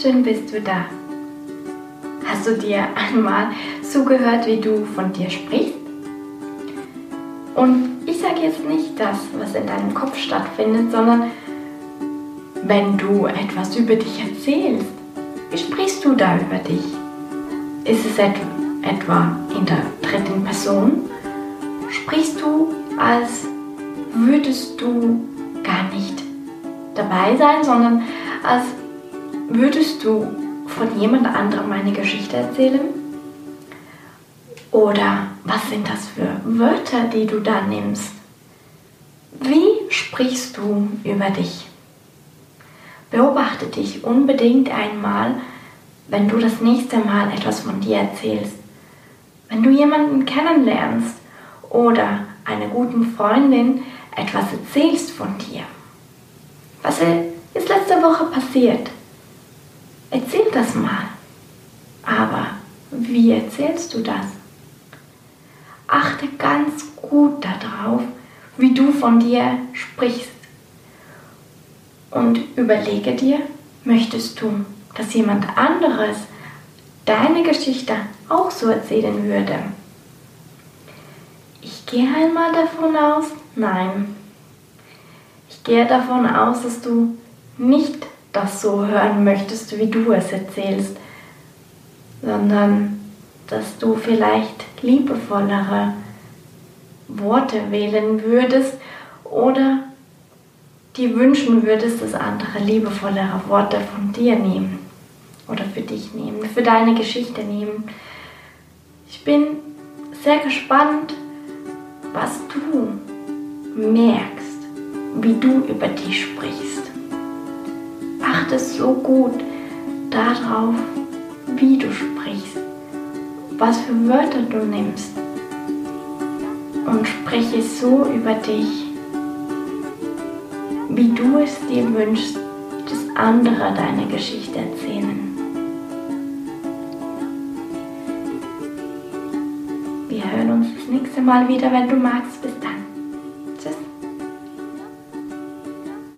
schön bist du da. Hast du dir einmal zugehört, wie du von dir sprichst? Und ich sage jetzt nicht das, was in deinem Kopf stattfindet, sondern wenn du etwas über dich erzählst, wie sprichst du da über dich? Ist es etwa in der dritten Person? Sprichst du, als würdest du gar nicht dabei sein, sondern als würdest du von jemand anderem eine Geschichte erzählen? Oder was sind das für Wörter, die du da nimmst? Wie sprichst du über dich? Beobachte dich unbedingt einmal, wenn du das nächste Mal etwas von dir erzählst. Wenn du jemanden kennenlernst oder einer guten Freundin etwas erzählst von dir. Was ist letzte Woche passiert? Erzähl das mal. Aber wie erzählst du das? Achte ganz gut darauf, wie du von dir sprichst. Und überlege dir, möchtest du, dass jemand anderes deine Geschichte auch so erzählen würde? Ich gehe einmal davon aus, nein. Ich gehe davon aus, dass du nicht das so hören möchtest, wie du es erzählst, sondern dass du vielleicht liebevollere Worte wählen würdest oder dir wünschen würdest, dass andere liebevollere Worte von dir nehmen oder für dich nehmen, für deine Geschichte nehmen. Ich bin sehr gespannt, was du merkst, wie du über dich sprichst achtest so gut darauf, wie du sprichst, was für Wörter du nimmst und spreche so über dich, wie du es dir wünschst, dass andere deine Geschichte erzählen. Wir hören uns das nächste Mal wieder, wenn du magst.